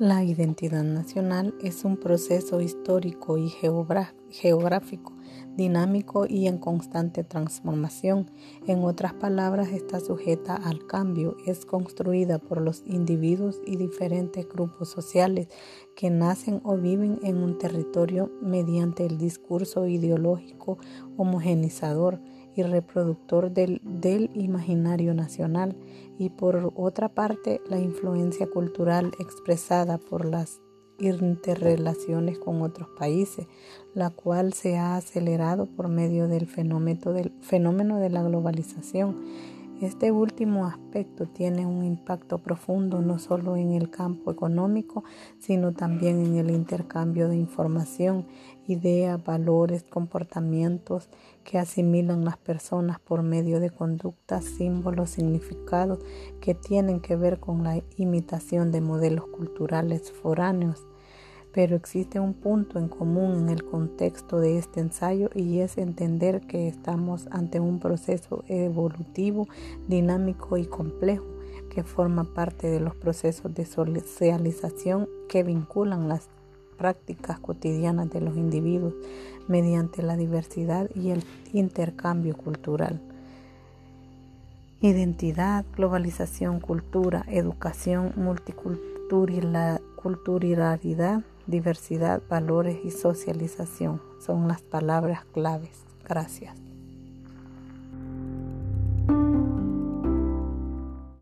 La identidad nacional es un proceso histórico y geográfico, dinámico y en constante transformación. En otras palabras, está sujeta al cambio, es construida por los individuos y diferentes grupos sociales que nacen o viven en un territorio mediante el discurso ideológico homogenizador y reproductor del, del, imaginario nacional y por otra parte la influencia cultural expresada por las interrelaciones con otros países, la cual se ha acelerado por medio del fenómeno, del fenómeno de la globalización este último aspecto tiene un impacto profundo no solo en el campo económico, sino también en el intercambio de información, ideas, valores, comportamientos que asimilan las personas por medio de conductas, símbolos, significados que tienen que ver con la imitación de modelos culturales foráneos pero existe un punto en común en el contexto de este ensayo y es entender que estamos ante un proceso evolutivo, dinámico y complejo que forma parte de los procesos de socialización que vinculan las prácticas cotidianas de los individuos mediante la diversidad y el intercambio cultural. Identidad, globalización, cultura, educación, multiculturalidad, diversidad, valores y socialización son las palabras claves. Gracias.